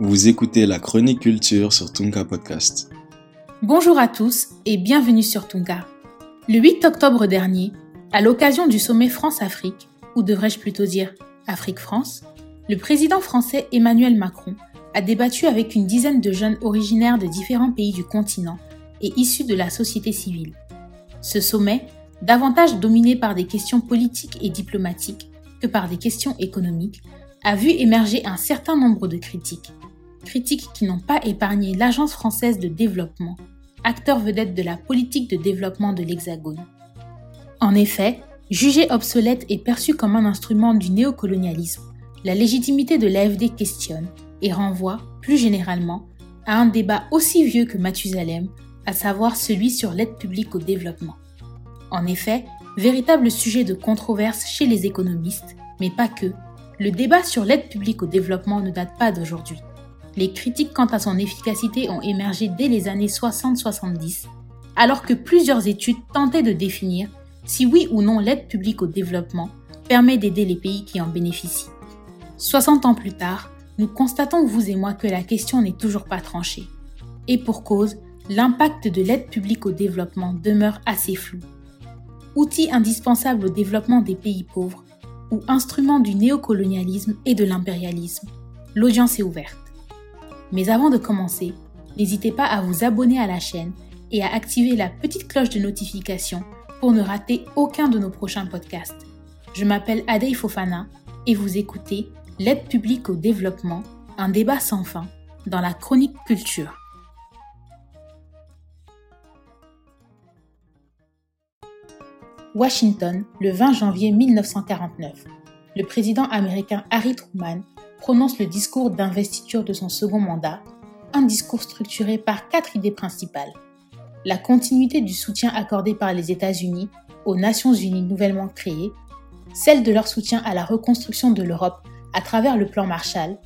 Vous écoutez la chronique culture sur Tunga Podcast. Bonjour à tous et bienvenue sur Tunga. Le 8 octobre dernier, à l'occasion du sommet France-Afrique, ou devrais-je plutôt dire Afrique-France, le président français Emmanuel Macron a débattu avec une dizaine de jeunes originaires de différents pays du continent et issus de la société civile. Ce sommet, davantage dominé par des questions politiques et diplomatiques que par des questions économiques, a vu émerger un certain nombre de critiques. Critiques qui n'ont pas épargné l'Agence française de développement, acteur vedette de la politique de développement de l'Hexagone. En effet, jugé obsolète et perçu comme un instrument du néocolonialisme, la légitimité de l'AFD questionne et renvoie, plus généralement, à un débat aussi vieux que Mathusalem, à savoir celui sur l'aide publique au développement. En effet, véritable sujet de controverse chez les économistes, mais pas que, le débat sur l'aide publique au développement ne date pas d'aujourd'hui. Les critiques quant à son efficacité ont émergé dès les années 60-70, alors que plusieurs études tentaient de définir si oui ou non l'aide publique au développement permet d'aider les pays qui en bénéficient. 60 ans plus tard, nous constatons, vous et moi, que la question n'est toujours pas tranchée. Et pour cause, l'impact de l'aide publique au développement demeure assez flou. Outil indispensable au développement des pays pauvres, ou instrument du néocolonialisme et de l'impérialisme. L'audience est ouverte. Mais avant de commencer, n'hésitez pas à vous abonner à la chaîne et à activer la petite cloche de notification pour ne rater aucun de nos prochains podcasts. Je m'appelle Adey Fofana et vous écoutez L'aide publique au développement, un débat sans fin dans la chronique culture. Washington, le 20 janvier 1949. Le président américain Harry Truman prononce le discours d'investiture de son second mandat, un discours structuré par quatre idées principales. La continuité du soutien accordé par les États-Unis aux Nations Unies nouvellement créées, celle de leur soutien à la reconstruction de l'Europe à travers le plan Marshall,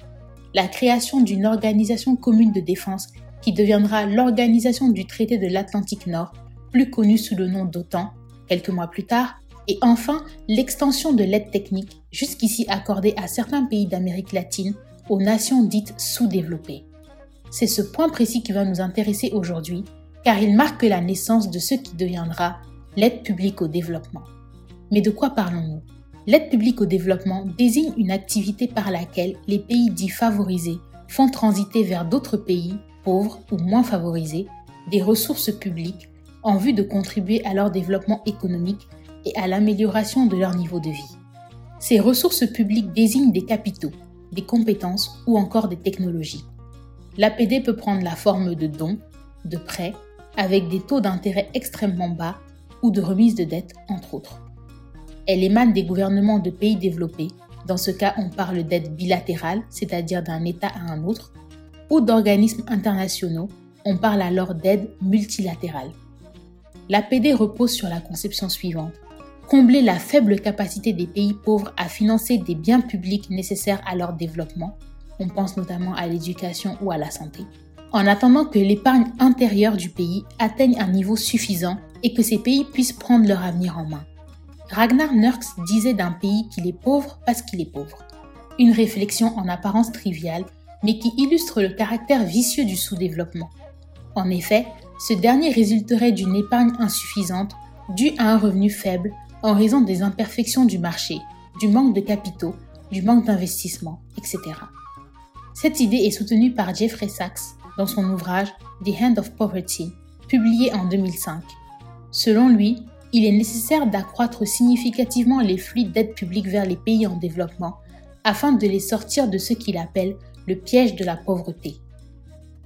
la création d'une organisation commune de défense qui deviendra l'organisation du traité de l'Atlantique Nord, plus connue sous le nom d'OTAN, quelques mois plus tard, et enfin l'extension de l'aide technique jusqu'ici accordée à certains pays d'Amérique latine aux nations dites sous-développées. C'est ce point précis qui va nous intéresser aujourd'hui, car il marque la naissance de ce qui deviendra l'aide publique au développement. Mais de quoi parlons-nous? L'aide publique au développement désigne une activité par laquelle les pays dits favorisés font transiter vers d'autres pays, pauvres ou moins favorisés, des ressources publiques en vue de contribuer à leur développement économique et à l'amélioration de leur niveau de vie. Ces ressources publiques désignent des capitaux, des compétences ou encore des technologies. L'APD peut prendre la forme de dons, de prêts, avec des taux d'intérêt extrêmement bas ou de remise de dettes, entre autres. Elle émane des gouvernements de pays développés, dans ce cas on parle d'aide bilatérale, c'est-à-dire d'un État à un autre, ou d'organismes internationaux, on parle alors d'aide multilatérale. L'APD repose sur la conception suivante. Combler la faible capacité des pays pauvres à financer des biens publics nécessaires à leur développement, on pense notamment à l'éducation ou à la santé, en attendant que l'épargne intérieure du pays atteigne un niveau suffisant et que ces pays puissent prendre leur avenir en main. Ragnar Nurks disait d'un pays qu'il est pauvre parce qu'il est pauvre. Une réflexion en apparence triviale, mais qui illustre le caractère vicieux du sous-développement. En effet, ce dernier résulterait d'une épargne insuffisante due à un revenu faible en raison des imperfections du marché, du manque de capitaux, du manque d'investissement, etc. Cette idée est soutenue par Jeffrey Sachs dans son ouvrage The Hand of Poverty, publié en 2005. Selon lui, il est nécessaire d'accroître significativement les flux d'aide publique vers les pays en développement afin de les sortir de ce qu'il appelle le piège de la pauvreté.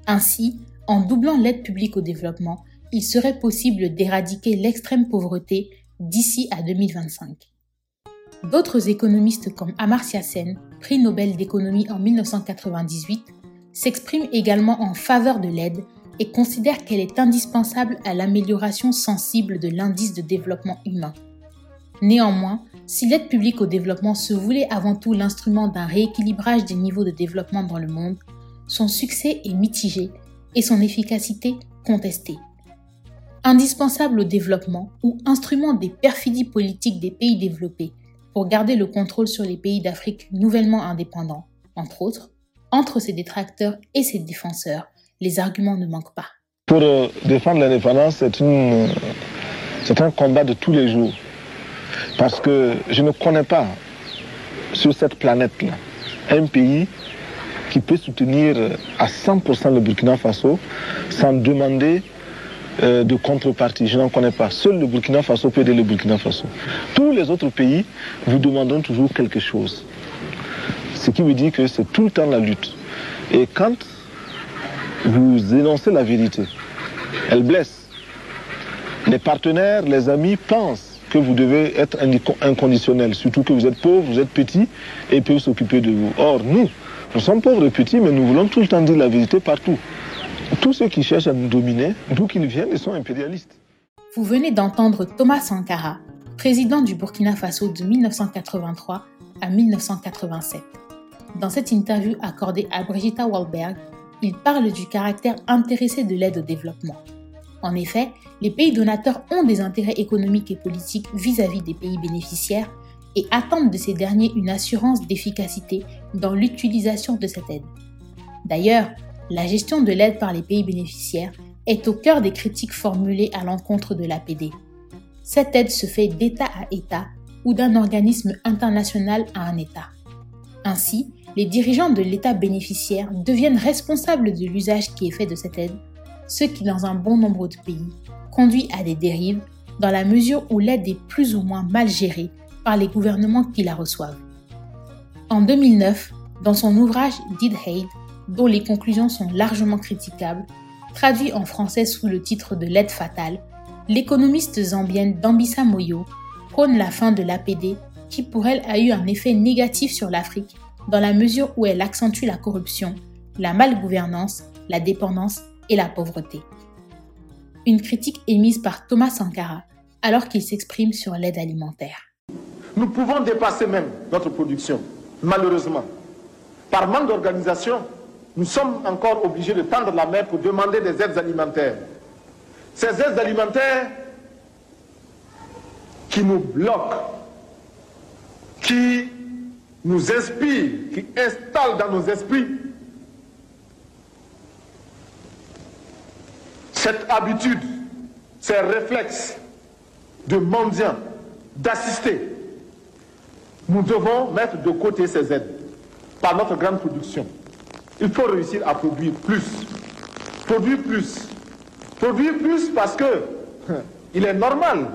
Ainsi, en doublant l'aide publique au développement, il serait possible d'éradiquer l'extrême pauvreté d'ici à 2025. D'autres économistes comme Amartya Sen, prix Nobel d'économie en 1998, s'expriment également en faveur de l'aide et considèrent qu'elle est indispensable à l'amélioration sensible de l'indice de développement humain. Néanmoins, si l'aide publique au développement se voulait avant tout l'instrument d'un rééquilibrage des niveaux de développement dans le monde, son succès est mitigé et son efficacité contestée. Indispensable au développement ou instrument des perfidies politiques des pays développés pour garder le contrôle sur les pays d'Afrique nouvellement indépendants, entre autres, entre ses détracteurs et ses défenseurs, les arguments ne manquent pas. Pour euh, défendre l'indépendance, c'est c'est un combat de tous les jours. Parce que je ne connais pas sur cette planète-là un pays qui peut soutenir à 100% le Burkina Faso sans demander euh, de contrepartie. Je n'en connais pas. Seul le Burkina Faso peut aider le Burkina Faso. Tous les autres pays vous demanderont toujours quelque chose. Ce qui veut dire que c'est tout le temps la lutte. Et quand vous énoncez la vérité, elle blesse. Les partenaires, les amis pensent que vous devez être inconditionnel, surtout que vous êtes pauvre, vous êtes petit et peuvent s'occuper de vous. Or, nous, nous sommes pauvres et petits, mais nous voulons tout le temps dire la vérité partout. Tous ceux qui cherchent à nous dominer, d'où qu'ils viennent, sont impérialistes. Vous venez d'entendre Thomas Sankara, président du Burkina Faso de 1983 à 1987. Dans cette interview accordée à Brigitta Wahlberg, il parle du caractère intéressé de l'aide au développement. En effet, les pays donateurs ont des intérêts économiques et politiques vis-à-vis des pays bénéficiaires et attendent de ces derniers une assurance d'efficacité dans l'utilisation de cette aide. D'ailleurs, la gestion de l'aide par les pays bénéficiaires est au cœur des critiques formulées à l'encontre de l'APD. Cette aide se fait d'État à État ou d'un organisme international à un État. Ainsi, les dirigeants de l'État bénéficiaire deviennent responsables de l'usage qui est fait de cette aide, ce qui, dans un bon nombre de pays, conduit à des dérives dans la mesure où l'aide est plus ou moins mal gérée par les gouvernements qui la reçoivent. En 2009, dans son ouvrage Did Hate, dont les conclusions sont largement critiquables, traduit en français sous le titre de L'aide fatale, l'économiste zambienne Dambisa Moyo prône la fin de l'APD qui pour elle a eu un effet négatif sur l'Afrique dans la mesure où elle accentue la corruption, la malgouvernance, la dépendance et la pauvreté. Une critique émise par Thomas Sankara alors qu'il s'exprime sur l'aide alimentaire. Nous pouvons dépasser même notre production, malheureusement. Par manque d'organisation, nous sommes encore obligés de tendre la main pour demander des aides alimentaires. Ces aides alimentaires qui nous bloquent, qui nous inspirent, qui installent dans nos esprits cette habitude, ces réflexes de mendiants, d'assister. Nous devons mettre de côté ces aides par notre grande production. Il faut réussir à produire plus. Produire plus. Produire plus parce que il est normal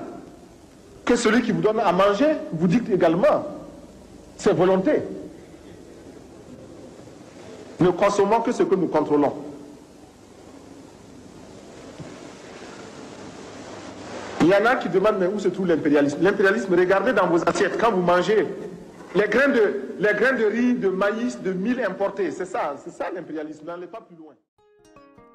que celui qui vous donne à manger vous dicte également ses volontés. Ne consommons que ce que nous contrôlons. Il y en a qui demandent mais où se trouve l'impérialisme? L'impérialisme, regardez dans vos assiettes, quand vous mangez, les grains de, les grains de riz, de maïs, de mil importés, c'est ça, c'est ça l'impérialisme, n'allez pas plus loin.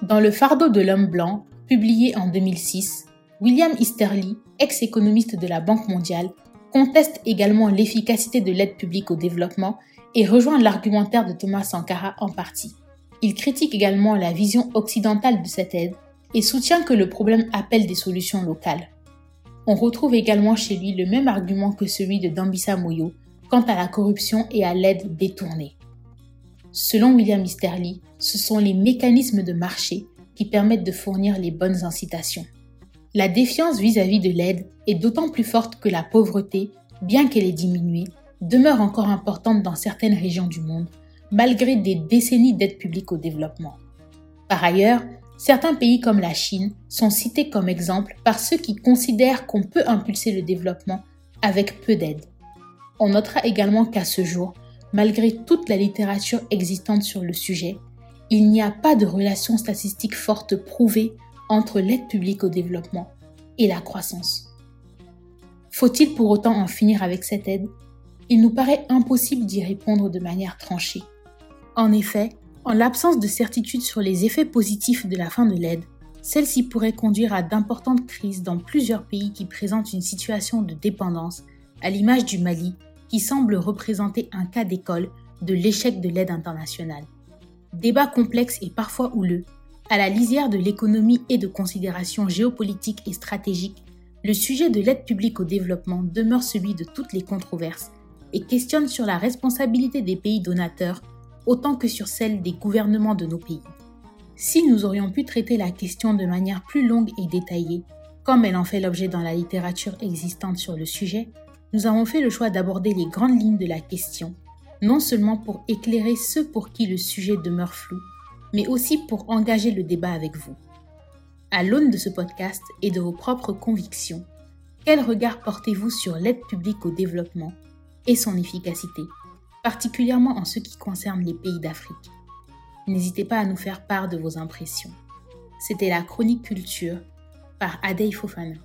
Dans Le fardeau de l'homme blanc, publié en 2006, William Easterly, ex-économiste de la Banque mondiale, conteste également l'efficacité de l'aide publique au développement et rejoint l'argumentaire de Thomas Sankara en partie. Il critique également la vision occidentale de cette aide et soutient que le problème appelle des solutions locales. On retrouve également chez lui le même argument que celui de Dambisa Moyo quant à la corruption et à l'aide détournée. Selon William Easterly, ce sont les mécanismes de marché qui permettent de fournir les bonnes incitations. La défiance vis-à-vis de l'aide est d'autant plus forte que la pauvreté, bien qu'elle ait diminué, demeure encore importante dans certaines régions du monde, malgré des décennies d'aide publique au développement. Par ailleurs, certains pays comme la Chine sont cités comme exemple par ceux qui considèrent qu'on peut impulser le développement avec peu d'aide. On notera également qu'à ce jour, malgré toute la littérature existante sur le sujet, il n'y a pas de relation statistique forte prouvée entre l'aide publique au développement et la croissance. Faut-il pour autant en finir avec cette aide? Il nous paraît impossible d'y répondre de manière tranchée. En effet, en l'absence de certitude sur les effets positifs de la fin de l'aide, celle-ci pourrait conduire à d'importantes crises dans plusieurs pays qui présentent une situation de dépendance, à l'image du Mali, qui semble représenter un cas d'école de l'échec de l'aide internationale. Débat complexe et parfois houleux, à la lisière de l'économie et de considérations géopolitiques et stratégiques, le sujet de l'aide publique au développement demeure celui de toutes les controverses et questionne sur la responsabilité des pays donateurs autant que sur celle des gouvernements de nos pays. Si nous aurions pu traiter la question de manière plus longue et détaillée, comme elle en fait l'objet dans la littérature existante sur le sujet, nous avons fait le choix d'aborder les grandes lignes de la question, non seulement pour éclairer ceux pour qui le sujet demeure flou, mais aussi pour engager le débat avec vous. À l'aune de ce podcast et de vos propres convictions, quel regard portez-vous sur l'aide publique au développement et son efficacité, particulièrement en ce qui concerne les pays d'Afrique? N'hésitez pas à nous faire part de vos impressions. C'était la chronique culture par Adey Fofana.